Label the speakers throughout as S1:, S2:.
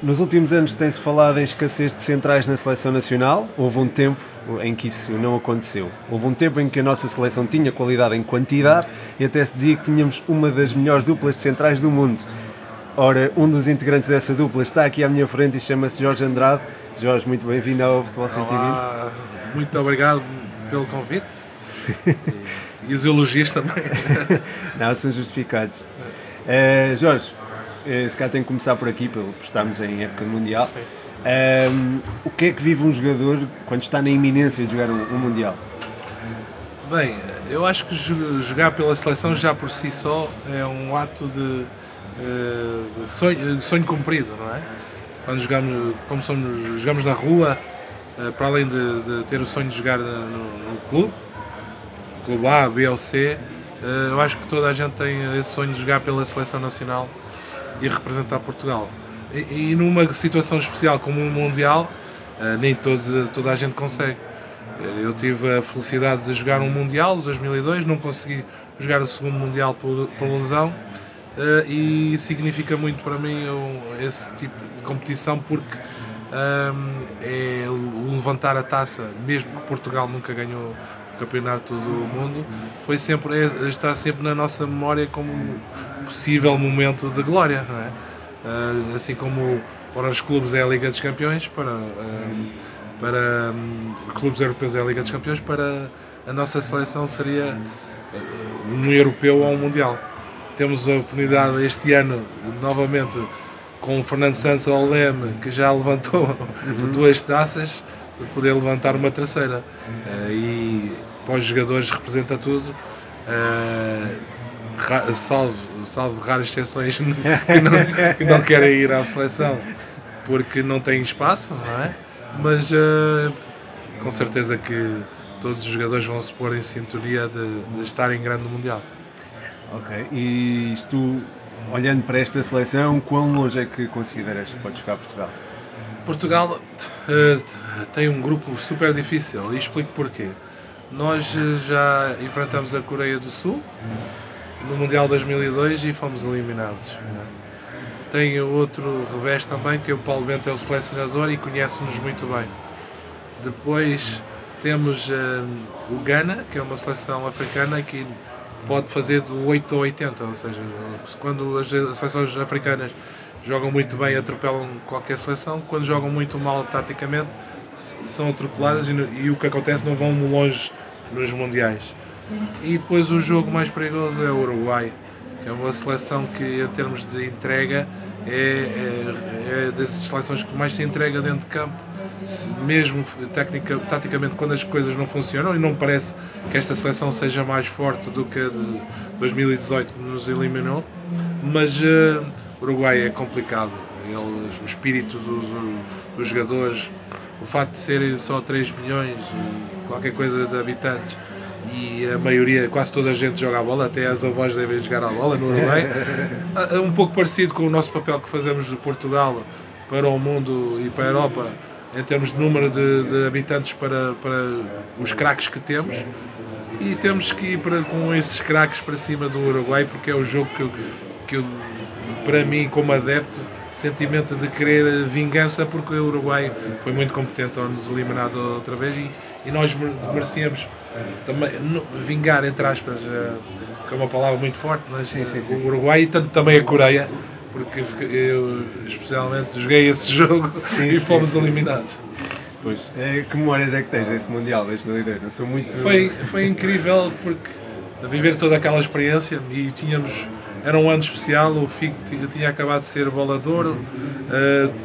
S1: Nos últimos anos tem-se falado em escassez de centrais na seleção nacional. Houve um tempo em que isso não aconteceu. Houve um tempo em que a nossa seleção tinha qualidade em quantidade e até se dizia que tínhamos uma das melhores duplas de centrais do mundo. Ora, um dos integrantes dessa dupla está aqui à minha frente e chama-se Jorge Andrade. Jorge, muito bem-vindo ao Futebol 120.
S2: Olá, muito obrigado pelo convite e, e os elogios também.
S1: não, são justificados. Uh, Jorge, se calhar tem que começar por aqui, por estarmos em época mundial. Uh, o que é que vive um jogador quando está na iminência de jogar um, um Mundial?
S2: Bem, eu acho que jogar pela seleção já por si só é um ato de, de sonho, sonho cumprido, não é? Quando jogamos, como somos, jogamos na rua, para além de, de, ter o sonho de jogar no, no clube, clube A, B ou C, eh, eu acho que toda a gente tem esse sonho de jogar pela seleção nacional e representar Portugal. E, e numa situação especial como um Mundial, eh, nem todo, toda a gente consegue. Eh, eu tive a felicidade de jogar um Mundial de 2002, não consegui jogar o segundo Mundial por, por lesão e significa muito para mim esse tipo de competição porque é levantar a taça, mesmo que Portugal nunca ganhou campeonato do mundo, foi sempre, está sempre na nossa memória como um possível momento de glória, não é? Uh, assim como para os clubes é a Liga dos Campeões, para, uh, para um, clubes europeus é a Liga dos Campeões, para a nossa seleção seria um europeu ou um mundial. Temos a oportunidade este ano, novamente, com o Fernando Santos ao Leme, que já levantou uhum. duas taças, poder levantar uma terceira. Uh, e para os jogadores representa tudo. Uh, salvo, salvo raras exceções que não, que não querem ir à seleção porque não têm espaço, não é? Mas uh, com certeza que todos os jogadores vão se pôr em sintonia de, de estar em grande mundial.
S1: Ok, e isto, olhando para esta seleção, quão longe é que consideras que pode chegar Portugal?
S2: Portugal uh, tem um grupo super difícil e explico porquê. Nós eh, já enfrentamos a Coreia do Sul no Mundial 2002 e fomos eliminados. Né? Tem outro revés também, que é o Paulo Bento é o selecionador e conhece-nos muito bem. Depois temos uh, o Ghana, que é uma seleção africana que pode fazer do 8 ao 80, ou seja, quando as seleções africanas jogam muito bem, atropelam qualquer seleção, quando jogam muito mal taticamente, são atropeladas e, e, o que acontece não vão longe nos mundiais. E depois o jogo mais perigoso é o Uruguai, que é uma seleção que em termos de entrega é, é, é das seleções que mais se entrega dentro de campo, mesmo taticamente quando as coisas não funcionam e não parece que esta seleção seja mais forte do que a de 2018 que nos eliminou, mas uh, Uruguai é complicado. Eles, o espírito dos, dos jogadores, o facto de serem só 3 milhões, qualquer coisa de habitantes, e a maioria, quase toda a gente joga a bola, até as avós devem jogar a bola no Uruguai. É um pouco parecido com o nosso papel que fazemos de Portugal para o mundo e para a Europa, em termos de número de, de habitantes para, para os craques que temos. E temos que ir para, com esses craques para cima do Uruguai, porque é o jogo que, que eu, para mim, como adepto, sentimento de querer vingança porque o Uruguai foi muito competente ao nos eliminar outra vez e, e nós merecíamos também vingar, entre aspas, eh, que é uma palavra muito forte, mas sim, sim, sim. o Uruguai e tanto também a Coreia, porque eu especialmente joguei esse jogo e fomos eliminados.
S1: Pois, é, que memórias é que tens desse Mundial 2002? Não sou muito...
S2: Foi, foi incrível porque viver toda aquela experiência e tínhamos era um ano especial, o FIC tinha acabado de ser bolador, uh,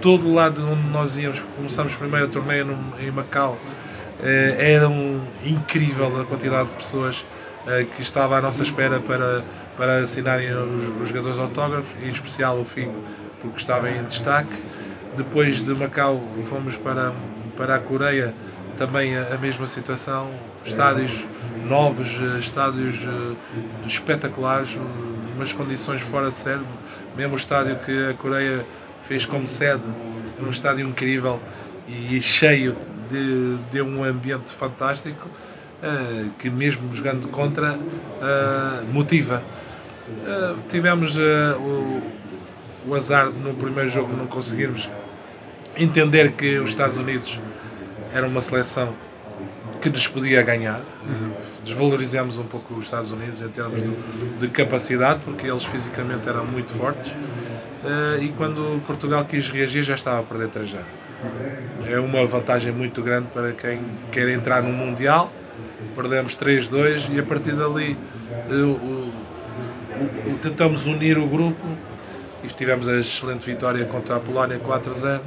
S2: todo o lado onde nós íamos, começamos primeiro a torneio no, em Macau, uh, era um, incrível a quantidade de pessoas uh, que estava à nossa espera para, para assinarem os, os jogadores autógrafos, em especial o FIC, porque estava em destaque. Depois de Macau fomos para, para a Coreia, também a, a mesma situação, estádios novos, estádios espetaculares, umas condições fora de série. Mesmo o estádio que a Coreia fez como sede, um estádio incrível e cheio de, de um ambiente fantástico uh, que mesmo jogando contra uh, motiva. Uh, tivemos o, o azar de no primeiro jogo não conseguirmos entender que os Estados Unidos era uma seleção que nos podia ganhar. Desvalorizamos um pouco os Estados Unidos em termos de, de capacidade, porque eles fisicamente eram muito fortes. Eh, e quando Portugal quis reagir, já estava a perder 3 É uma vantagem muito grande para quem quer entrar no Mundial. Perdemos 3-2 e a partir dali eh, tentamos unir o grupo e tivemos a excelente vitória contra a Polónia 4-0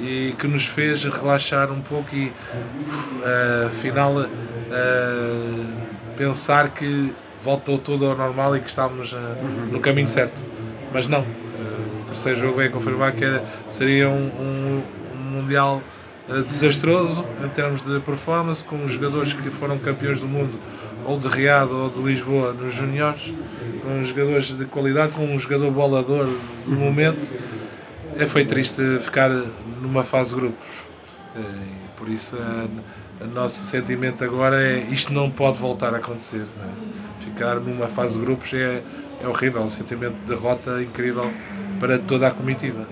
S2: e que nos fez relaxar um pouco e uh, afinal uh, pensar que voltou tudo ao normal e que estávamos uh, no caminho certo. Mas não, o terceiro jogo veio confirmar que era, seria um, um, um Mundial desastroso em termos de performance, com os jogadores que foram campeões do mundo, ou de Riado ou de Lisboa nos juniores, com jogadores de qualidade, com um jogador bolador do momento é, foi triste ficar numa fase de grupos. É, por isso, o nosso sentimento agora é isto não pode voltar a acontecer. É? Ficar numa fase de grupos é, é horrível, um sentimento de derrota incrível para toda a comitiva.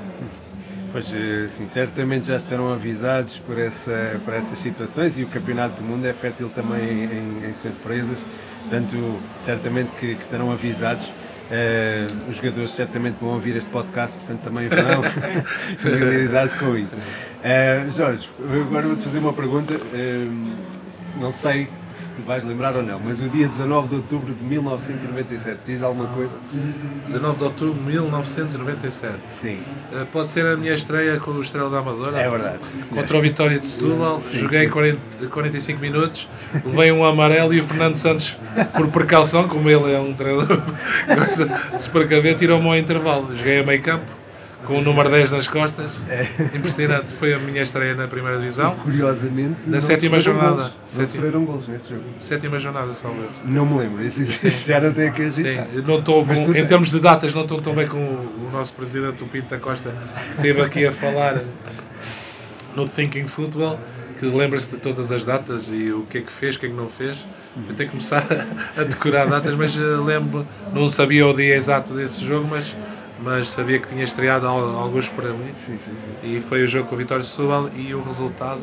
S1: Pois, eh, sim, certamente já estarão avisados por, essa, por essas situações e o Campeonato do Mundo é fértil também em, em surpresas, portanto, certamente que, que estarão avisados. Uh, os jogadores certamente vão ouvir este podcast, portanto também vão familiarizar-se com isso. Uh, Jorge, agora vou-te fazer uma pergunta. Uh, não sei se te vais lembrar ou não, mas o dia 19 de outubro de 1997 diz alguma coisa?
S2: 19 de outubro de 1997.
S1: Sim.
S2: Uh, pode ser a minha estreia com o Estrela da Amadora.
S1: É verdade.
S2: Contra o Vitória de Setúbal. Sim, Joguei sim. 40, 45 minutos, levei um amarelo e o Fernando Santos, por precaução, como ele é um treinador, gosta de se precaver, tirou-me ao intervalo. Joguei a meio campo com o número 10 nas costas. É. Impressionante. Foi a minha estreia na primeira divisão.
S1: Curiosamente,
S2: na sétima jornada. Golos.
S1: Sétima, sofreram golos nesse jogo.
S2: Sétima jornada, salve.
S1: Não me lembro. Isso, isso já não tem a Sim,
S2: não estou em termos de datas, não estou tão bem com o, o nosso presidente, o Pinto da Costa, que esteve aqui a falar no Thinking Football que lembra-se de todas as datas e o que é que fez, o que é que não fez. Eu tenho que começar a decorar datas, mas eh, lembro, não sabia o dia exato desse jogo, mas mas sabia que tinha estreado alguns por ali.
S1: Sim, sim,
S2: E foi o jogo com o Vitória Setúbal e o resultado,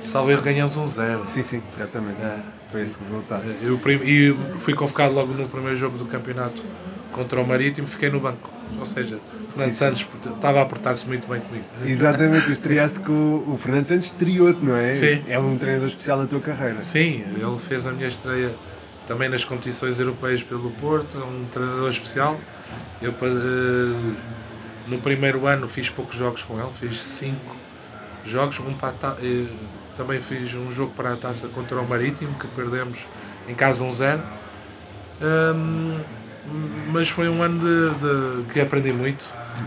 S2: salvo erro, ganhamos um zero.
S1: Sim, sim, exatamente. É. Foi esse resultado.
S2: Eu, e fui convocado logo no primeiro jogo do campeonato contra o Marítimo, fiquei no banco. Ou seja, Fernando sim, Santos sim. estava a portar-se muito bem comigo.
S1: Exatamente, estreaste com o, o Fernando Santos estreou-te, não é?
S2: Sim.
S1: É um treinador especial da tua carreira.
S2: Sim, ele fez a minha estreia também nas competições europeias pelo Porto, é um treinador especial. Eu uh, no primeiro ano fiz poucos jogos com ele, fiz cinco jogos, um para ta... uh, também fiz um jogo para a taça contra o Marítimo, que perdemos em casa 1-0. Um, mas foi um ano de, de que aprendi muito.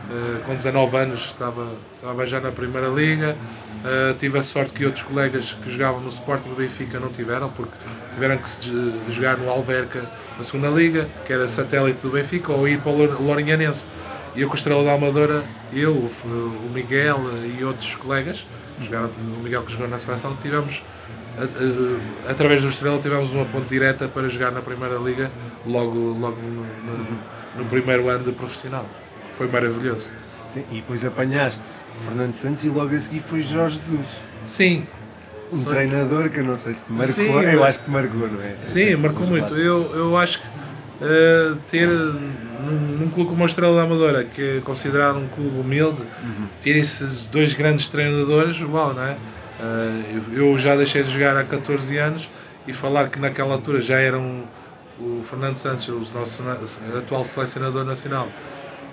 S2: Uh, com 19 anos estava, estava já na Primeira Liga. Uh, tive a sorte que outros colegas que jogavam no Sporting do Benfica não tiveram, porque tiveram que jogar no Alverca na segunda Liga, que era satélite do Benfica, ou ir para o Lourinhanense. E eu com o Estrela da Amadora, eu, o Miguel e outros colegas, jogaram, o Miguel que jogou na seleção, tivemos, através do Estrela, tivemos uma ponte direta para jogar na Primeira Liga, logo, logo no, no, no primeiro ano de profissional. Foi maravilhoso.
S1: Sim, e depois apanhaste Fernando Santos e logo a seguir foi Jorge Jesus.
S2: Sim,
S1: um treinador que eu não sei se te marcou, Sim, eu acho que marcou, não é?
S2: Sim, marcou muito. Eu, eu acho que uh, ter num, num, clube como a Estrela da Amadora, que é considerado um clube humilde, uhum. ter esses dois grandes treinadores, uau, não é? Uh, eu já deixei de jogar há 14 anos e falar que naquela altura já eram o Fernando Santos, o nosso atual selecionador nacional,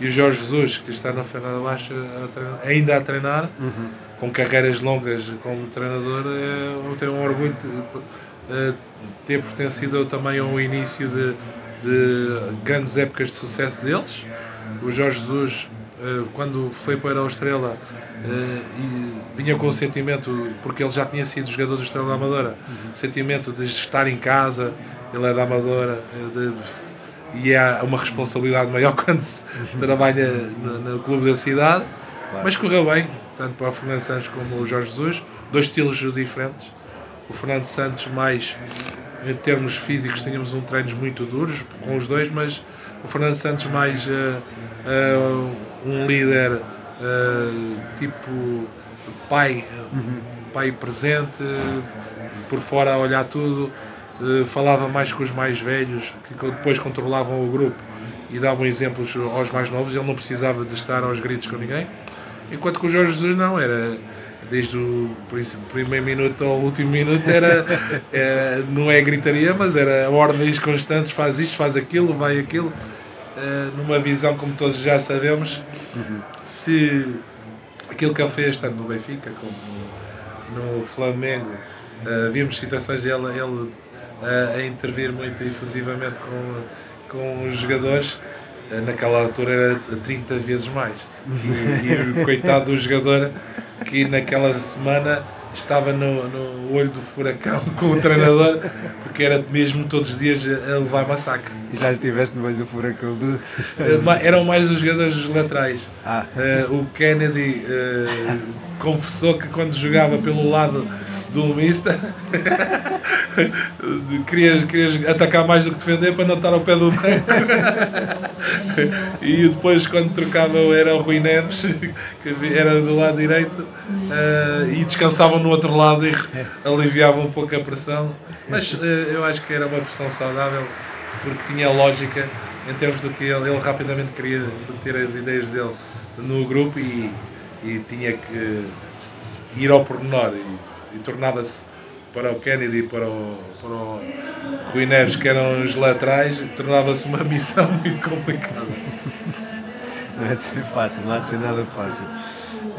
S2: e o Jorge Jesus, que está Baixa a treinar, ainda a treinar. Uhum com carreiras longas como treinador, eh, eu tenho um orgulho de eh, ter pertencido também ao início de, de grandes épocas de sucesso deles. O Jorge Jesus, eh, quando foi para a Estrela, vinha com o sentimento, porque ele já tinha sido jogador do Estrela da Amadora, uhum. sentimento de estar em casa, ele é da Amadora, de, e é uma responsabilidade maior quando se trabalha no, no clube da cidade, mas correu bem, tanto para o Fernando Santos como o Jorge Jesus, dois estilos diferentes. O Fernando Santos, mais em termos físicos, tínhamos um treinos muito duros com os dois, mas o Fernando Santos, mais uh, uh, um líder uh, tipo pai, pai presente, por fora a olhar tudo, falava mais com os mais velhos, que depois controlavam o grupo e davam exemplos aos mais novos, ele não precisava de estar aos gritos com ninguém. Enquanto que o Jorge Jesus não, era desde o primeiro minuto ao último minuto era, é, não é gritaria, mas era ordens constantes, faz isto, faz aquilo, vai aquilo, é, numa visão como todos já sabemos, uhum. se aquilo que ele fez tanto no Benfica como no, Flamengo, vimos situações ele, ele a intervir muito efusivamente com, com os jogadores, naquela altura era 30 vezes mais. E, e o coitado do jogador que naquela semana estava no, no olho do furacão com o treinador, porque era mesmo todos os dias a levar massacre.
S1: E já estiveste no olho do furacão? Do...
S2: Eh, eram mais os jogadores laterais. Ah. Uh, o Kennedy uh, confessou que quando jogava pelo lado do Mister querias, querias atacar mais do que defender para não estar ao pé do meio. e depois, quando trocava, era o Rui Neves, que era do lado direito, uh, e descansavam no outro lado e aliviavam um pouco a pressão. Mas uh, eu acho que era uma pressão saudável, porque tinha lógica em termos do que ele, ele rapidamente queria meter as ideias dele no grupo e, e tinha que ir ao pormenor. E, e tornava-se para o Kennedy e para o, para o Rui Neves, que eram os laterais, tornava-se uma missão muito complicada.
S1: Não é de ser fácil, não há de ser nada fácil.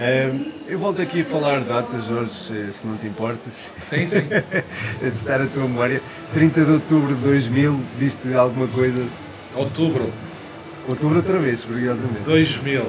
S1: Um, eu volto aqui a falar datas, Jorge, se não te importas.
S2: Sim, sim.
S1: de estar a tua memória. 30 de outubro de 2000, diste alguma coisa?
S2: Outubro.
S1: Outubro outra vez, curiosamente.
S2: 2000.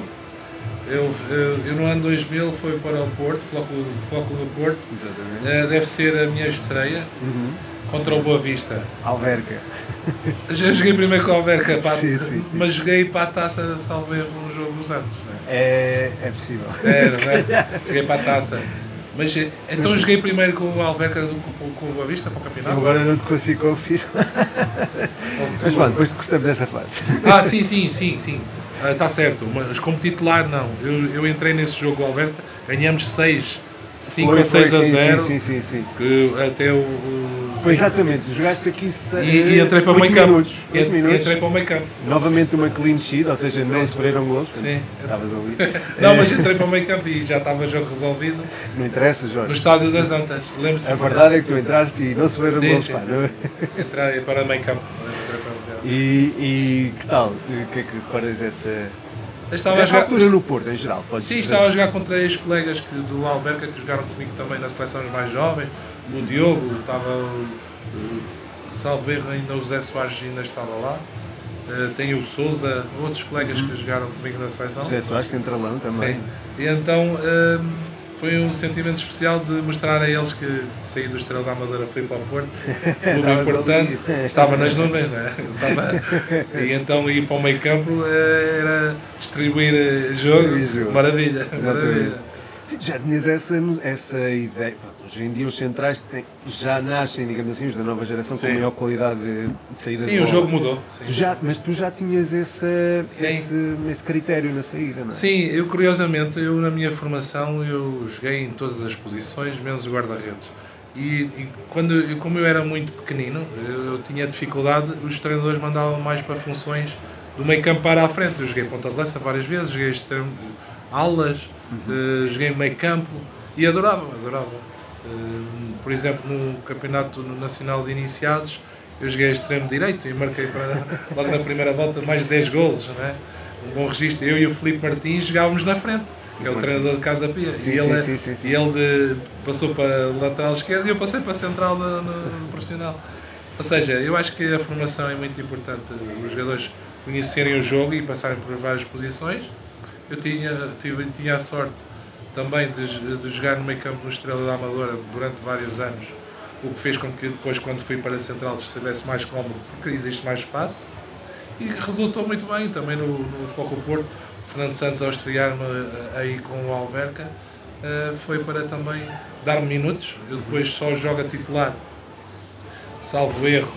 S2: Eu, eu, eu, no ano 2000 fui para o Porto, Flóculo, Flóculo do Porto. Uh, deve ser a minha estreia uhum. contra o Boa Vista.
S1: Alverca.
S2: Já joguei primeiro com a Alverca, pá, sim, sim, sim. mas joguei para a taça salve no jogo dos Santos.
S1: É? é, é possível.
S2: É, não é? Joguei para a taça. Mas eh, então mas, joguei primeiro com o Alverca do com, com o Boa Vista para o campeonato?
S1: Agora não te consigo confirmar. mas pronto, depois cortamos esta parte.
S2: Ah, sim, sim, sim, sim. Está ah, certo, mas como titular não. Eu, eu entrei nesse jogo, Alberto, ganhamos 6, 5 ou 6 a 0.
S1: Sim, sim, sim,
S2: Que até o. o
S1: Pois exatamente, jogaste aqui e,
S2: e entrei para o meio campo. Minutos, minutos. Entrei para o meio campo.
S1: Novamente uma clean sheet, ou seja, não sofreram gols. Sim. Estavas ali.
S2: não, mas entrei para o meio campo e já estava o jogo resolvido.
S1: Não interessa, Jorge.
S2: No estádio das Antas. Lembro-se.
S1: A verdade é que tu entraste e não sofreram gols. Sim,
S2: sim. Entrei para o meio campo.
S1: E, e que tal? O que é que recordas dessa
S2: estava a jogar
S1: altura no Porto, em geral.
S2: Sim, estava a jogar contra ex-colegas do Alverca que jogaram comigo também nas seleções mais jovens. O Diogo estava. Uh, salvo erro, ainda o José Soares ainda estava lá. Uh, tem o Souza, outros colegas uhum. que jogaram comigo na seleção.
S1: José Soares, centralão também. Sim.
S2: E então. Uh, foi um sentimento especial de mostrar a eles que saí do Estrela da Amadora fui para o Porto, clube importante, estava nas nuvens, não é? Estava, e então ir para o meio campo eh, era distribuir eh, jogo, jogo. maravilha, maravilha.
S1: Sim, já tinhas essa, essa ideia. Hoje em dia os centrais têm, já nascem, digamos assim, os da nova geração sim. com maior qualidade de, de saída
S2: Sim, o jogo mudou. Sim.
S1: Já, mas tu já tinhas esse, esse, esse, critério na saída, não é?
S2: Sim, eu curiosamente, eu na minha formação, eu joguei em todas as posições, menos o guarda-redes. E, e, quando, eu, como eu era muito pequenino, eu, eu, tinha dificuldade, os treinadores mandavam mais para funções do meio campo para a frente. Eu joguei ponta de lança várias vezes, joguei extremo, alas, uhum. uh, joguei meio campo e adorava, adorava. Uh, por exemplo, no Campeonato Nacional de Iniciados, eu joguei extremo direito e marquei para, logo na primeira volta mais de 10 golos. Não é? Um bom registro. Eu e o Felipe Martins jogávamos na frente, que é o treinador de Casa Pia. Sim, e ele, sim, sim, sim, e ele de, passou para lateral esquerdo e eu passei para central no, no profissional. Ou seja, eu acho que a formação é muito importante. Os jogadores conhecerem o jogo e passarem por várias posições. Eu tinha, tive, tinha a sorte também de, de jogar no meio campo no Estrela da Amadora durante vários anos, o que fez com que depois, quando fui para a Central, estivesse mais cómodo, porque existe mais espaço. E resultou muito bem também no, no Foco Porto. Fernando Santos, ao estrear-me eh, aí com o Alverca, uh, foi para também dar-me minutos. Eu depois só jogo a titular, salvo erro,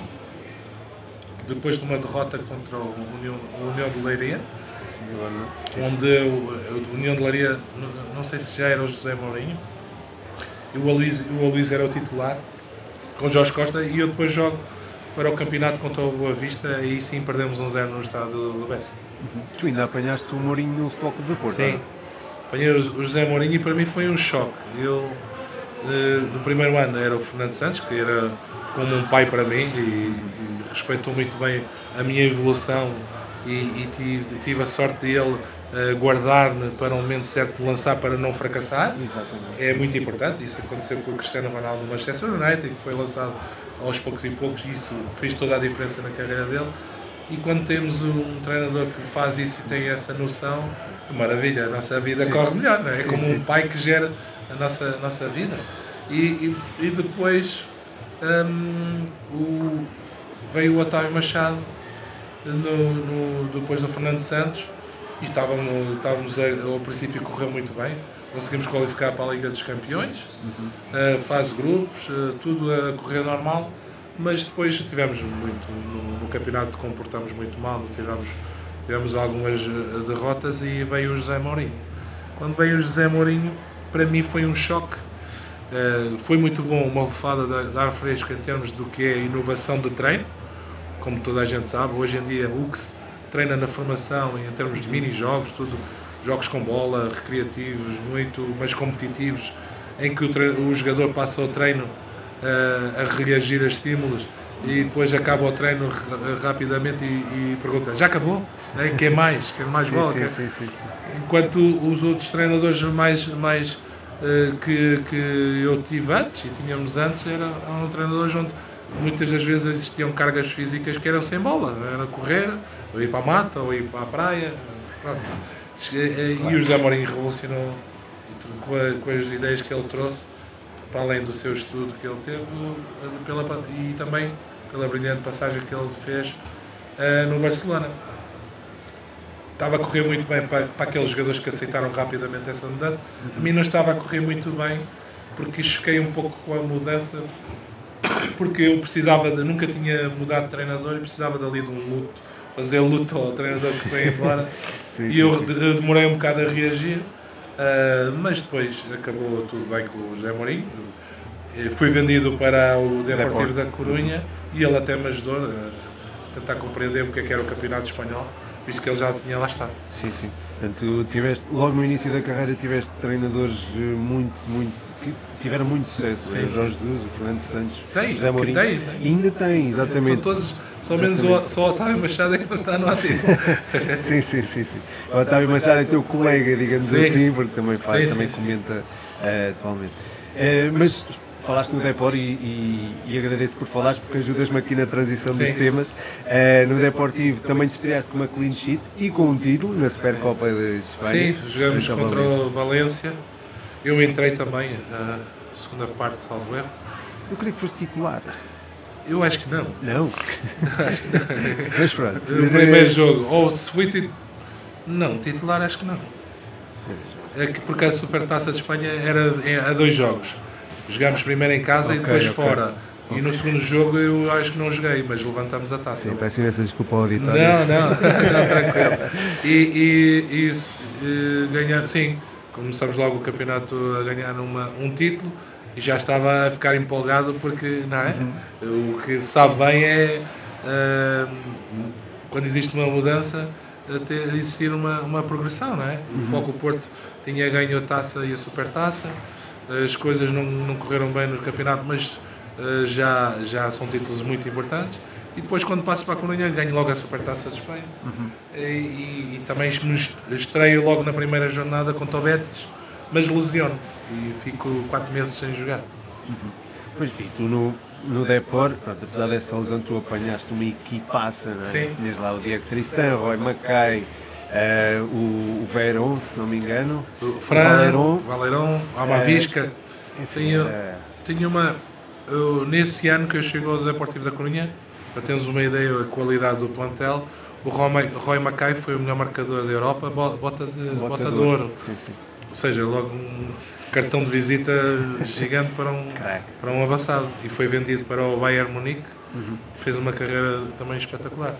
S2: depois de uma derrota contra o União, o União de Leiria. Onde o, União de Laria, não, sei se já era o José Mourinho, e o Aloysio, o Aloysio era o titular, com o Jorge Costa, e eu depois jogo para o campeonato contra o Boa Vista, e aí sim perdemos um zero no estado do Bessa.
S1: Tu ainda apanhaste o Mourinho no Futebol Clube do Porto.
S2: Sim,
S1: não?
S2: apanhei o o José Mourinho e para mim foi um choque. Eu, eh, no primeiro ano era o Fernando Santos, que era como um pai para mim e, e respeitou muito bem a minha evolução e, e tive, tive a sorte de ele eh, guardar-me para o momento certo de lançar para não fracassar.
S1: Exatamente.
S2: É muito importante, isso aconteceu com o Cristiano Ronaldo no Manchester United, que foi lançado aos poucos e poucos, e isso fez toda a diferença na carreira dele. E quando temos um treinador que faz isso e tem essa noção, maravilha, a nossa vida corre melhor, não é? É
S1: Sim,
S2: como
S1: sim,
S2: um pai que gera a nossa, a nossa vida. E, e, e depois hum, o, veio o Otávio Machado no, no- depois do Fernando Santos e estávamos, estávamos a- ao princípio correu muito bem. Conseguimos qualificar para a Liga dos Campeões, uh, fase grupos, uh, tudo a correr normal, mas depois tivemos muito, no, no campeonato comportamos muito mal, tivemos, tivemos algumas uh, derrotas e veio o José Mourinho. Quando veio o José Mourinho, para mim foi um choque. Uh, foi muito bom uma lefada de, de ar fresco em termos do que é inovação de treino, como toda a gente sabe, hoje em dia o que se treina na formação em termos de mini-jogos, tudo, jogos com bola, recreativos, muito mais competitivos, em que o, o jogador passa o treino eh, a reagir a estímulos e depois acaba o treino ra- rapidamente e, e pergunta, já acabou? Quer mais? Quer mais bola?
S1: Sim, sim, sim.
S2: Enquanto os outros treinadores mais, mais eh, que, que eu tive antes e tínhamos antes era, eram treinadores onde muitas das vezes existiam cargas físicas que eram sem bola, era correr, ou ir para a mata, ou ir para a praia. Pronto. Cheguei- eh, E o José Mourinho revolucionou com, a- com as ideias que ele trouxe, para além do seu estudo que ele teve, eh, pela, e também pela brilhante passagem que ele fez eh, no Barcelona estava a correr muito bem para, para aqueles jogadores que aceitaram rapidamente essa mudança. A mim não estava a correr muito bem porque choquei um pouco com a mudança porque eu precisava de, nunca tinha mudado de treinador e precisava dali de um luto, fazer luto ao treinador que foi embora
S1: Sim,
S2: e eu
S1: sim.
S2: de- demorei um bocado a reagir, ah, mas depois acabou tudo bem com o José Mourinho. Eh, Fui vendido para o Deportivo da Corunha e ele até me ajudou a tentar compreender o que é que era o Campeonato Espanhol, visto que ele já tinha lá estado.
S1: Sim, sim. Portanto, tiveste, logo no início da carreira tiveste treinadores eh, muito, muito, que tiveram muito sucesso.
S2: Sim,
S1: o
S2: sim.
S1: Jorge Jesus, o Fernando Santos,
S2: Tem,
S1: o José Mourinho.
S2: tem.
S1: E ainda tem, exatamente.
S2: Estão todos, só menos o, só o Otávio Machado é que não está no ativo.
S1: Sim, sim, sim, sim. O Otávio Machado é teu colega, digamos
S2: Sim.
S1: assim, porque também faz,
S2: Sim,
S1: também comenta eh, atualmente. Eh, mas falaste no Depor e, e, e agradeço por falares porque ajudas-me aqui na transição dos
S2: Sim.
S1: temas. Eh, no Deportivo também te estreaste com uma clean sheet e com um título na Supercopa de Espanha.
S2: Sim, jogamos contra o Valência. Eu entrei também na segunda parte, salvo erro.
S1: Eu creio que foste titular.
S2: Eu acho que não.
S1: Não? mas pronto.
S2: O primeiro jogo, ou se fui tit... Não, titular acho que não. É que porque a Supertaça de Espanha era a dois jogos. Jogámos primeiro em casa e
S1: Ok,
S2: depois
S1: ok.
S2: fora. E no segundo jogo eu acho que não joguei, mas levantamos a taça.
S1: Sim, peço imensa desculpa ao auditório.
S2: Não, não, não, tranquilo. E, e, e isso, eh, ganhar, sim, começamos logo o campeonato a ganhar uma, um título e já estava a ficar empolgado porque, não é? O que sabe bem é eh, quando existe uma mudança, ter, existir uma, uma progressão, não é? O Foco Porto tinha ganho a taça e a supertaça, as coisas não, não correram bem no campeonato, mas eh, já, já são títulos muito importantes. E depois, quando passo para a Corunha, ganho logo a Supertaça de Espanha. E, e- e também me est- estreio logo na primeira jornada contra o Betis, mas lesiono. E fico quatro meses sem jogar.
S1: Pois, e tu no, no Depor, pronto, apesar dessa lesão, tu apanhaste uma equipaça, não é?
S2: Sim.
S1: Tinhas lá o Diego Tristan, Roy Mackay, eh, o, o Verón, se não me engano.
S2: O Fran,
S1: Valerón.
S2: Valerón, Almavisca.
S1: Enfim,
S2: Tenho,
S1: era-
S2: tenho uma. eu, nesse ano que eu chego ao Deportivo da Corunha, para termos uma ideia da qualidade do plantel, o Roy, Ma- Roy Mackay foi o melhor marcador da Europa, bo- bota de, bota de ouro.
S1: Sim, sim.
S2: Ou seja, logo um cartão de visita gigante para um, para um avançado. E foi vendido para o Bayern Munique. Fez uma carreira também espetacular.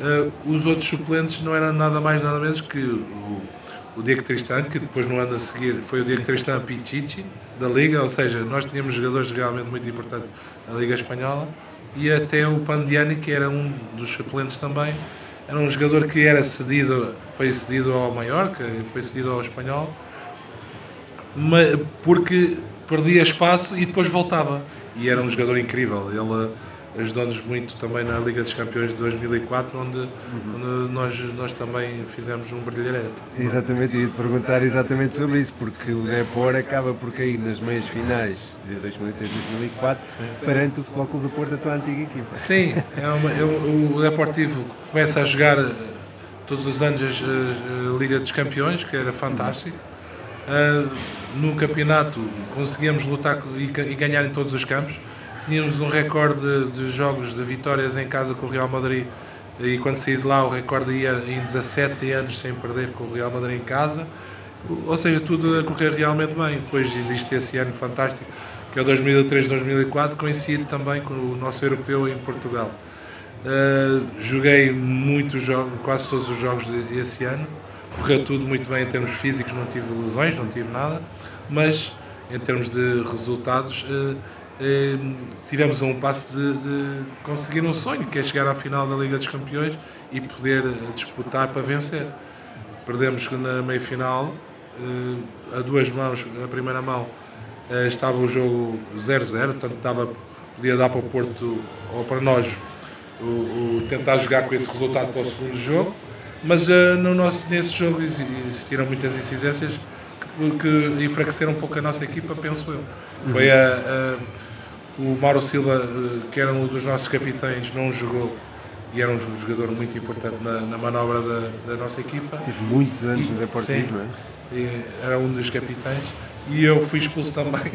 S2: Uh, os outros suplentes não eram nada mais nada menos que o, o Diego Tristan, que depois no ano a seguir foi o Diego Tristan Pichichi da Liga, ou seja, nós tínhamos jogadores realmente muito importantes na Liga Espanhola e até o Pandiani, que era um dos suplentes também, era um jogador que era cedido, foi cedido ao Mallorca, foi cedido ao Espanhol, porque perdia espaço e depois voltava. E era um jogador incrível. Ele ajudou-nos muito também na Liga dos Campeões de 2004, onde, uhum. onde nós, nós também fizemos um brilharete.
S1: Exatamente, ia te perguntar exatamente sobre isso, porque o Depor acaba por cair nas meias finais de 2003-2004 perante o Futebol Clube do Porto, a tua antiga equipa.
S2: Sim, é uma, é um, o Deportivo começa a jogar eh, todos os anos a, a, a Liga dos Campeões, que era fantástico. Uh, no campeonato conseguíamos lutar e, e ganhar em todos os campos tínhamos um recorde de, jogos de vitórias em casa com o Real Madrid e quando saí de lá o recorde ia em 17 anos sem perder com o Real Madrid em casa. Ou seja, tudo a correr realmente bem. Depois existe esse ano fantástico, que é o 2003-2004, coincide também com o nosso europeu em Portugal. Uh, joguei muitos jogos, quase todos os jogos desse ano. Correu tudo muito bem em termos físicos, não tive lesões, não tive nada, mas em termos de resultados, uh, tivemos a um passo de, de, conseguir um sonho, que é chegar à final da Liga dos Campeões e poder eh, disputar para vencer. Perdemos na meia final, eh, a duas mãos, a primeira mão eh, estava o jogo 0-0, portanto dava, podia dar para o Porto ou para nós o, o, tentar jogar com esse resultado para o segundo jogo, mas no nosso, nesse jogo existiram muitas incidências que, que enfraqueceram um pouco a nossa equipa, penso eu. Foi a, a o Mauro Silva, eh, que era um dos nossos capitães, não jogou e era um jogador muito importante na, na manobra da, da, nossa equipa.
S1: Tive muitos anos no Deportivo, não
S2: é? Era um dos capitães e eu fui expulso também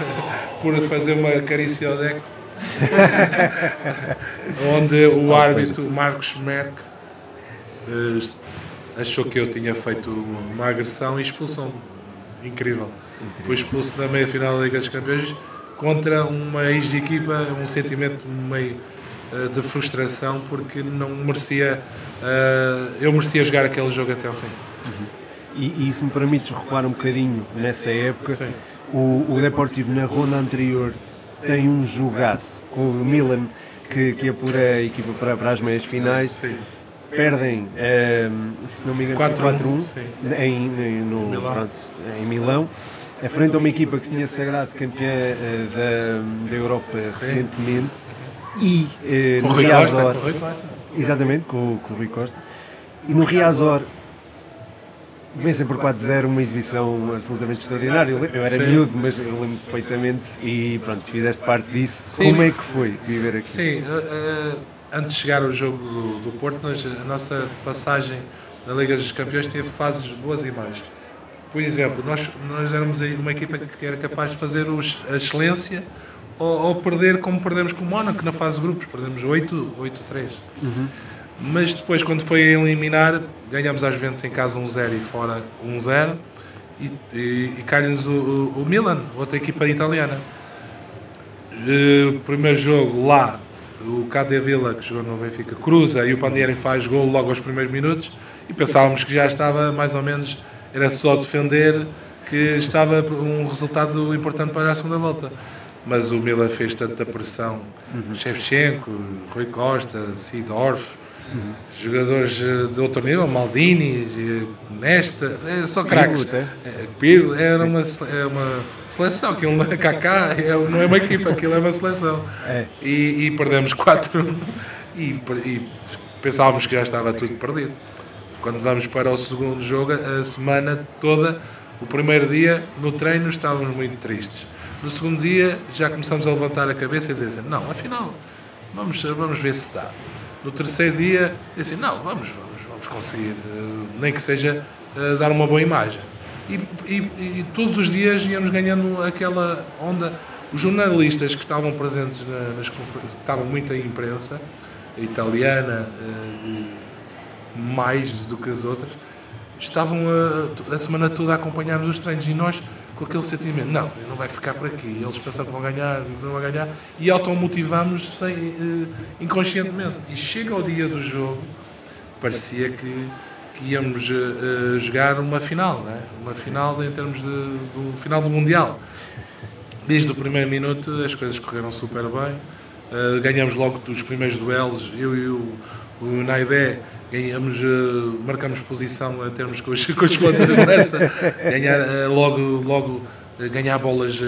S2: por fazer uma carícia ao Deco. onde o árbitro Marcos Merck eh, achou que eu tinha feito uma agressão e expulsão. Incrível. Fui expulso na meia final da Liga dos Campeões contra uma ex-equipa, um sentimento meio uh, de frustração porque não merecia, uh, eu merecia jogar aquele jogo até ao fim.
S1: Uhum. E, e se me permites recuar um bocadinho nessa época, o, o Deportivo na ronda anterior tem um jogaço com o Milan que, que apura a equipa para, para as meias finais. Sim. Perdem, um, ehm, se não me engano, 4-1 em, em, no, Milão. Pronto, em Milão é frente a uma equipa que se tinha sagrado campeã uh, da, da Europa Sim. recentemente e uh,
S2: no Riazor.
S1: Exatamente, com, com o Rui Costa. E no Riazor vencem por 4-0, uma exibição absolutamente extraordinária. Eu, eu era Sim. miúdo, mas eu lembro perfeitamente e pronto, fizeste parte disso. Sim. Como é que foi viver aqui?
S2: Sim, uh, antes de chegar ao jogo do, do Porto, nós, a nossa passagem na Liga dos Campeões teve fases boas e más por exemplo, nós, nós éramos uma equipa que era capaz de fazer os, a excelência ou, ou, perder como perdemos com o Mónaco na fase de grupos, perdemos 8-3. Uhum. Mas depois, quando foi a eliminar, ganhamos às Juventus em casa 1-0 e fora 1-0 e, e, e calha-nos o, o, Milan, outra equipa italiana. Uh, o primeiro jogo lá, o Cade Villa, que jogou no Benfica, cruza e o Pandieri faz gol logo aos primeiros minutos e pensávamos que já estava mais ou menos era só defender que estava um resultado importante para a segunda volta. Mas o Milan fez tanta pressão. Uhum. Shevchenko, Rui Costa, Sidorf, uhum. jogadores de outro nível, Maldini, Nesta, é só craques. É? É, Pirlo, era uma, é uma seleção, aquilo não é Kaká, não é uma equipa, aquilo é uma seleção. É. E, e perdemos 4 e, e pensávamos que já estava tudo perdido. Quando vamos para o segundo jogo, a semana toda, o primeiro dia, no treino, estávamos muito tristes. No segundo dia, já começamos a levantar a cabeça e dizer assim, não, afinal, vamos, vamos ver se dá. No terceiro dia, assim, não, vamos, vamos, vamos conseguir, eh, nem que seja eh, dar uma boa imagem. E, e, e, todos os dias íamos ganhando aquela onda. Os jornalistas que estavam presentes nas que estavam muito em imprensa, italiana, eh, mais do que as outras, estavam a, a semana toda a acompanhar-nos os treinos e nós com aquele sentimento, não, não vai ficar por aqui, eles pensam que vão ganhar, não vão ganhar, e automotivamos sem, uh, inconscientemente. E chega ao dia do jogo, parecia que, que íamos uh, jogar uma final, né? uma final em termos de, do final do Mundial. Desde o primeiro minuto as coisas correram super bem, uh, ganhamos logo dos primeiros duelos, eu e o, o Naibé ganhamos, uh, marcamos posição a termos com os, com os pontas lança, ganhar, uh, logo, logo uh, ganhar bolas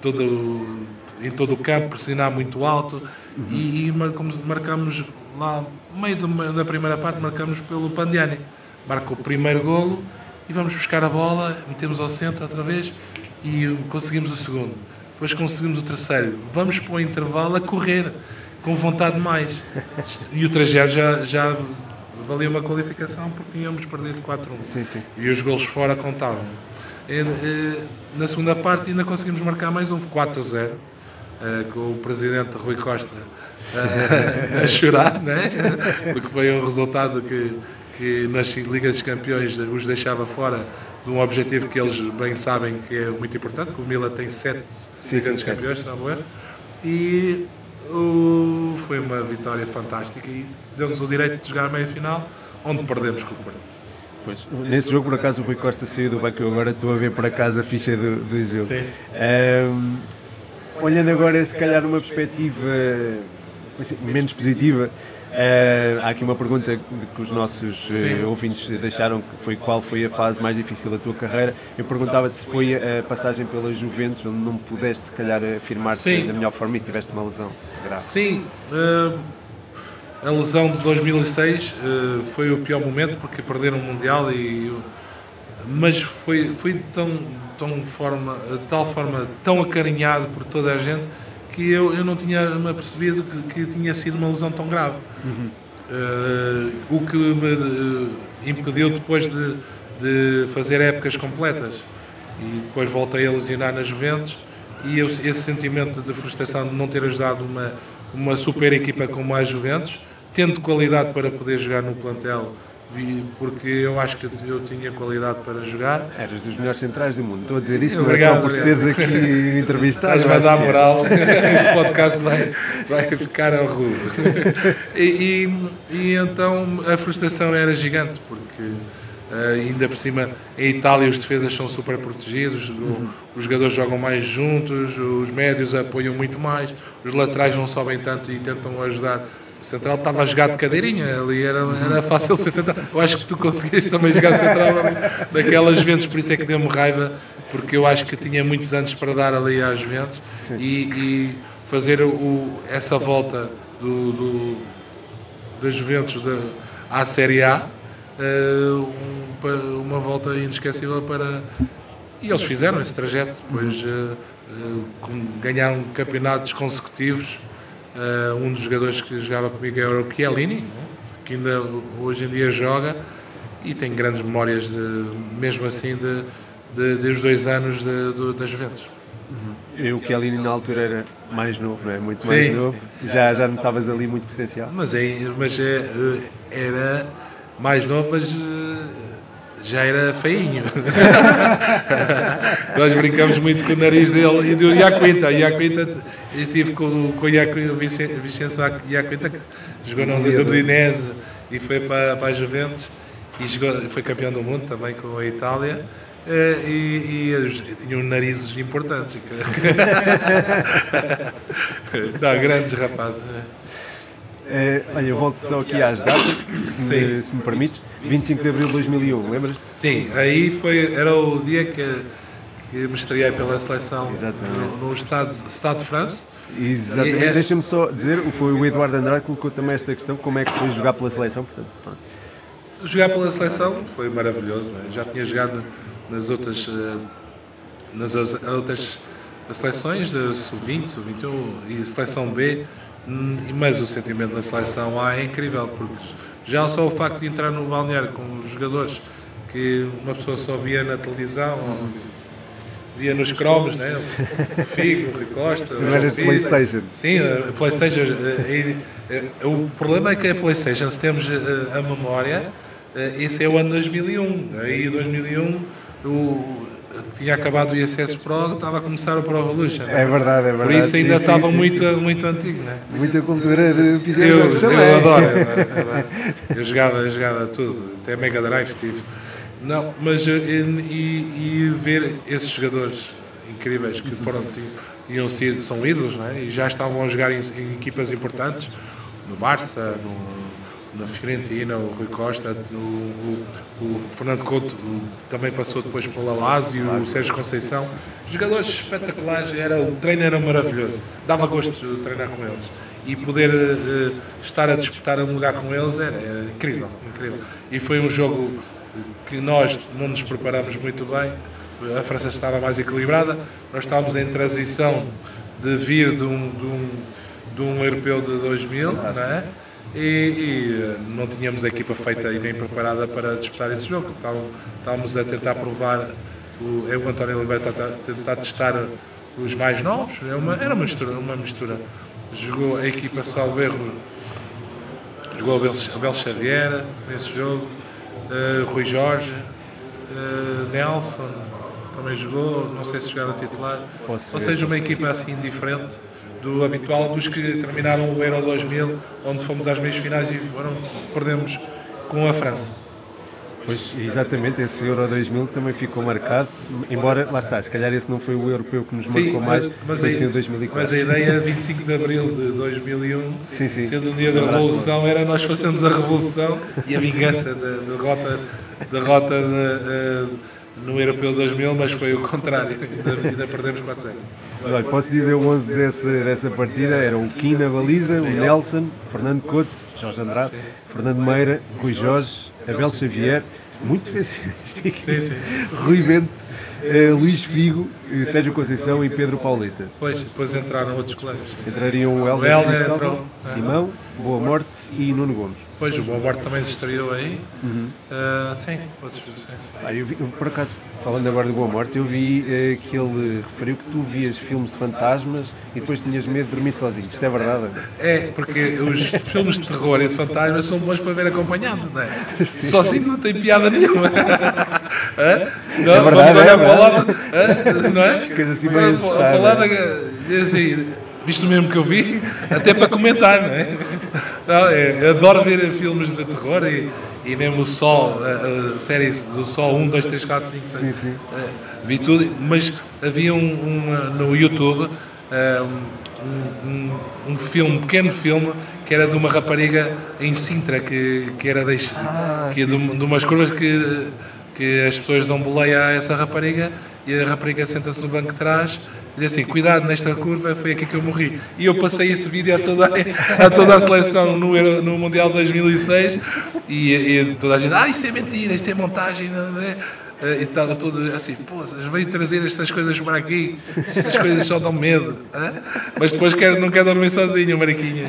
S2: todo, em todo o campo, pressionar muito alto uhum. e, e marcamos, marcamos lá, no meio da primeira parte, marcamos pelo Pandiani. Marca o primeiro golo e vamos buscar a bola, metemos ao centro outra vez e conseguimos o segundo. Depois conseguimos o terceiro. Vamos para o intervalo a correr com vontade de mais. E o trajeto já, já valia uma qualificação porque tínhamos perdido 4-1.
S1: Sim, sim.
S2: E os golos fora contavam. E, na segunda parte ainda conseguimos marcar mais um 4-0. Uh, com o presidente Rui Costa uh, a chorar, né? porque foi um resultado que, que nas Ligas dos Campeões os deixava fora de um objetivo que eles bem sabem que é muito importante, que o Milan tem sete Ligas dos Campeões, se não E uh, foi uma vitória fantástica e deu-nos o direito de jogar meia final, onde perdemos com o Porto.
S1: Pois, nesse jogo, por acaso, o Rui Costa saiu do banco. Eu agora estou a ver por acaso a ficha do, do jogo.
S2: Sim.
S1: Um, olhando agora, se calhar, numa perspectiva assim, menos positiva, Uh, há aqui uma pergunta que os nossos uh, ouvintes deixaram, que foi qual foi a fase mais difícil da tua carreira. Eu perguntava-te se foi a passagem pela Juventus, onde não pudeste, se calhar, afirmar-te da melhor forma e tiveste uma lesão grave.
S2: Sim, uh, a lesão de 2006 foi o pior momento porque perderam o Mundial e... Mas foi, foi tão, tão forma, de tal forma tão acarinhado por toda a gente que eu, eu não tinha me apercebido que, que tinha sido uma lesão tão grave. Uhum. Uh, o que me uh, impediu depois de, de fazer épocas completas. E depois voltei a lesionar nas Juventus e eu, esse sentimento de frustração de não ter ajudado uma, uma super equipa como a Juventus, tendo qualidade para poder jogar no plantel porque eu acho que eu tinha qualidade para jogar.
S1: Eras dos melhores centrais do mundo. Estou a dizer isso, obrigado, não é só por seres aqui entrevistado.
S2: Estás a dar moral. este podcast vai, vai ficar ao rubo. E, e, e, então a frustração era gigante, porque uh, ainda por cima em Itália os defesas são super protegidos, uhum. os jogadores jogam mais juntos, os médios apoiam muito mais, os laterais não sobem tanto e tentam ajudar o Central estava a jogar de cadeirinha, ali era, era fácil ser Central. Eu acho que tu conseguias também jogar Central ali, naquelas Juventus, por isso é que deu-me raiva, porque eu acho que tinha muitos anos para dar ali às Juventus e, e, fazer o, essa volta do, do, das Juventus da, à Série A, uh, um, uma volta inesquecível para. E eles fizeram esse trajeto, depois uh, uh, ganharam campeonatos consecutivos. Uh, um dos jogadores que jogava comigo era o Chiellini, que ainda hoje em dia joga e tem grandes memórias, de, mesmo assim, de, de, de os dois anos de, de, da Juventus.
S1: Uhum. E o Chiellini na altura era mais novo, não é? Muito mais sim, novo. Já, já notavas ali muito potencial.
S2: Mas, é, mas é, era mais novo, mas eh, já era feinho. Nós brincamos muito com o nariz dele e do. Iaquinta, eu estive com, com o Vicenço Iaquinta, que jogou no Udinese e foi para, para a Juventus e jogou, foi campeão do mundo também com a Itália. Eh, e, e, tinham narizes importantes. Não, grandes rapazes.
S1: Uh, olha, eu volto só aqui às datas, se me, se me permites. 25 de abril de 2001, lembras-te?
S2: Sim, aí foi, era o dia que, que me estreiei pela seleção no, no, Estado, Estado de França.
S1: Exatamente. É... Deixa-me só dizer, foi o Eduardo Andrade que colocou também esta questão, como é que foi jogar pela seleção, portanto,
S2: Jogar pela seleção foi maravilhoso, é? já tinha jogado nas outras, eh, nas outras seleções, sub-20, sub-21 e seleção B, mas o sentimento na seleção A é incrível, porque já só o facto de entrar no balneário com os jogadores que uma pessoa só via na televisão, via nos cromos, né? o Figo, o Ricosta,
S1: o Playstation.
S2: Sim, a Playstation. Eh, eh, o problema é que a Playstation, se temos eh, a memória, esse é o ano 2001. Aí 2001 o, tinha acabado o ISS Pro, estava a começar o Pro Evolution.
S1: É verdade, é verdade.
S2: Por isso ainda
S1: Sim,
S2: estava
S1: sim,
S2: muito,
S1: sim.
S2: muito antigo, né?
S1: Muita cultura de
S2: Eu,
S1: videojogos também.
S2: eu adoro, eu adoro, eu jogava, eu jogava tudo, até Mega Drive tive. Não, mas eh, e, e ver esses jogadores incríveis que foram, ti- tinham sido, são ídolos, não é? E já estavam a jogar em, em equipas importantes, no Barça, no, na Fiorentina, o Rui Costa, o, o- o Fernando Couto também passou depois pela Lazio, o Sérgio Conceição. Jogadores espetaculares, era, o treino era maravilhoso, dava gosto de treinar com eles. E poder eh, estar a disputar um lugar com eles era, era incrível, incrível. E foi um jogo que nós não nos preparamos muito bem. A França estava mais equilibrada, nós estávamos em transição de vir de um, de um, de um europeu de 2000, não é? E, e, eh, não tínhamos a equipa feita e nem preparada para disputar esse jogo. Estávamos, a tentar provar, o, eu, o António a tentar testar os mais novos. É uma, era uma mistura, uma mistura. Jogou a equipa Salberro, jogou Abel, Xavier nesse jogo, eh, Rui Jorge, eh, Nelson também jogou, não sei se jogaram titular. Ou seja, uma equipa assim diferente do habitual, dos que terminaram o Euro 2000, onde fomos às meias finais e foram, perdemos com a França.
S1: Pois, exatamente, esse Euro 2000 também ficou marcado, embora, lá está, se calhar esse não foi o europeu que nos marcou mais, foi sim o
S2: a,
S1: 2004.
S2: mas a ideia 25 de Abril de 2001,
S1: Sim, sim.
S2: sendo o dia da Revolução, era nós fazermos a Revolução e a vingança da derrota, derrota de, eh, no Europeu 2000, mas foi o contrário, ainda, ainda perdemos 4 0
S1: Olha, posso dizer o 11 dessa, dessa partida, era o Kim na baliza, o Nelson, Fernando Couto, Jorge Andrade, Fernando Meira, Rui Jorge, Abel Xavier, muito defensivo, isto aqui.
S2: Sim, sim.
S1: Rui Bento, eh, Luís Figo, eh, Sérgio Conceição e Pedro Pauleta.
S2: Depois, depois entraram outros colegas.
S1: Entrariam o Helder,
S2: Helder.
S1: Simão, Boa Morte e Nuno Gomes.
S2: Depois o Boa Morte também se estreou aí. Ah, sim, outros, sim, sim.
S1: Ah, eu vi- eu, por acaso, falando agora de Boa Morte, eu vi eh, que ele referiu que tu vias filmes de fantasmas e depois tinhas medo de dormir sozinho. Isto é verdade?
S2: É, porque os filmes de terror e de fantasmas são bons para ver acompanhado, não é? Sozinho não tem piada nenhuma. Hã? Não,
S1: É verdade,
S2: vamos olhar
S1: é
S2: para o
S1: verdade.
S2: lado, hã? não é?
S1: Ficas assim meio assustado,
S2: Para o lado,
S1: é?
S2: assim, visto mesmo que eu vi, até para comentar, não é? Não, eu adoro ver filmes de terror e, e mesmo o Sol, a, a série do Sol 1, 2, 3, 4, 5, 6.
S1: Sim, sim.
S2: Eh, vi tudo, mas havia um, um, eh, no YouTube eh, um, um, um filme, um pequeno filme, que era de uma rapariga em Sintra, que, que era de, que é de, de umas curvas que, que as pessoas dão boleia a essa rapariga e a rapariga senta-se no banco de trás diz assim, cuidado nesta curva, foi aqui que eu morri. E eu passei esse vídeo a toda, a toda a seleção no, Euro- no Mundial 2006 e, e toda a gente, ah, isso é mentira, isso é montagem, não é? Eh, e estava tudo assim, pô, veio trazer estas coisas para aqui, estas coisas só dão medo, mas depois quer, não quer dormir sozinho, Mariquinha.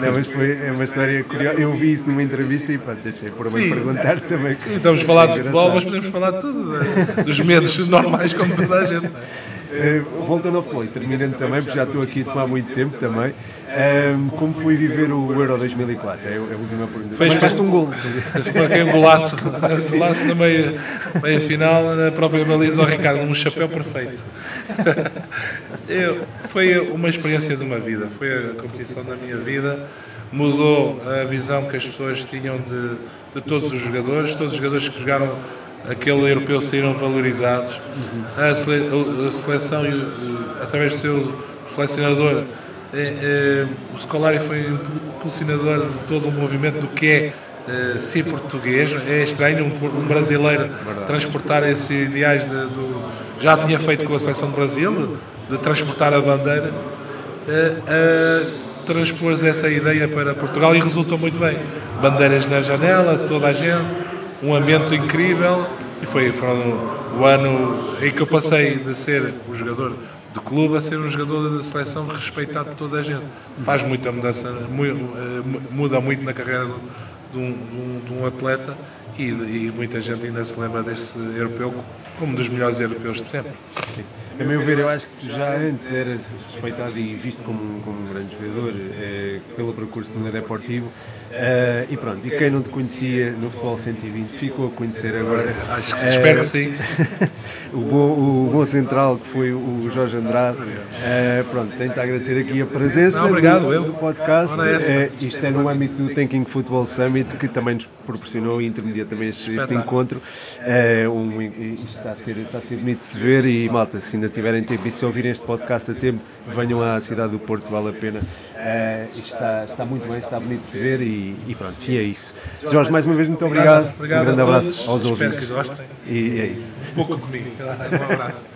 S1: Não, mas foi é uma história curiosa. Eu vi isso numa entrevista e pronto, deixei por me
S2: Sim.
S1: perguntar também.
S2: Estamos a falar de futebol, mas podemos falar de tudo, né? dos medos normais, como toda a gente.
S1: Eh, voltando ao futebol e terminando também, porque já estou aqui a tomar muito tempo também, ehm, como foi viver o Euro 2004? É a última pergunta.
S2: Fez-
S1: Marcaste um gol.
S2: Marquei um golaço, um golaço na meia, meia final, na própria baliza ao Ricardo, um chapéu perfeito. Eu, foi uma experiência de uma vida, foi a competição da minha vida, mudou a visão que as pessoas tinham de, de todos os jogadores, todos os jogadores que jogaram aquele europeu saíram valorizados. A, sele, a seleção, através do seu selecionador, eh, eh, o Scolari foi impulsionador de todo um movimento do que é eh, ser português. É estranho um, um brasileiro transportar esses ideais de, do. Já tinha feito com a seleção do Brasil, de transportar a bandeira, eh, a transpor essa ideia para Portugal e resultou muito bem. Bandeiras na janela, toda a gente, um ambiente incrível e foi, foi o ano em que eu passei de ser o jogador de clube a ser um jogador da seleção respeitado por toda a gente. Faz muita mudança, mu- eh, mu- muda muito na carreira de um, de um- de um atleta e, e muita gente ainda se lembra desse europeu como um dos melhores europeus de sempre.
S1: A meu ver, eu acho que tu já antes eras respeitado e visto como, como um grande jogador eh, pelo percurso no Deportivo. Eh, e pronto, e quem não te conhecia no Futebol 120 ficou a conhecer agora.
S2: Acho que espero que sim.
S1: o, bom, o bom central que foi o Jorge Andrade. Eh, pronto, tento agradecer aqui a presença
S2: Não, obrigado,
S1: do, do podcast. Eh, isto é no âmbito do Thinking Football Summit, que também nos proporcionou e intermedia também este, este encontro. Eh, um, isto está a, ser, está a ser bonito de se ver e malta, se ainda tiverem tempo e se ouvirem este podcast a tempo, venham à cidade do Porto, vale a pena. Eh, isto está, está muito bem, está bonito de se ver e, e pronto, e é isso. Jorge, mais uma vez, muito obrigado.
S2: Obrigado
S1: um grande abraço aos
S2: Espero
S1: ouvintes.
S2: que gostem.
S1: E é isso.
S2: Um pouco de mim. Um abraço.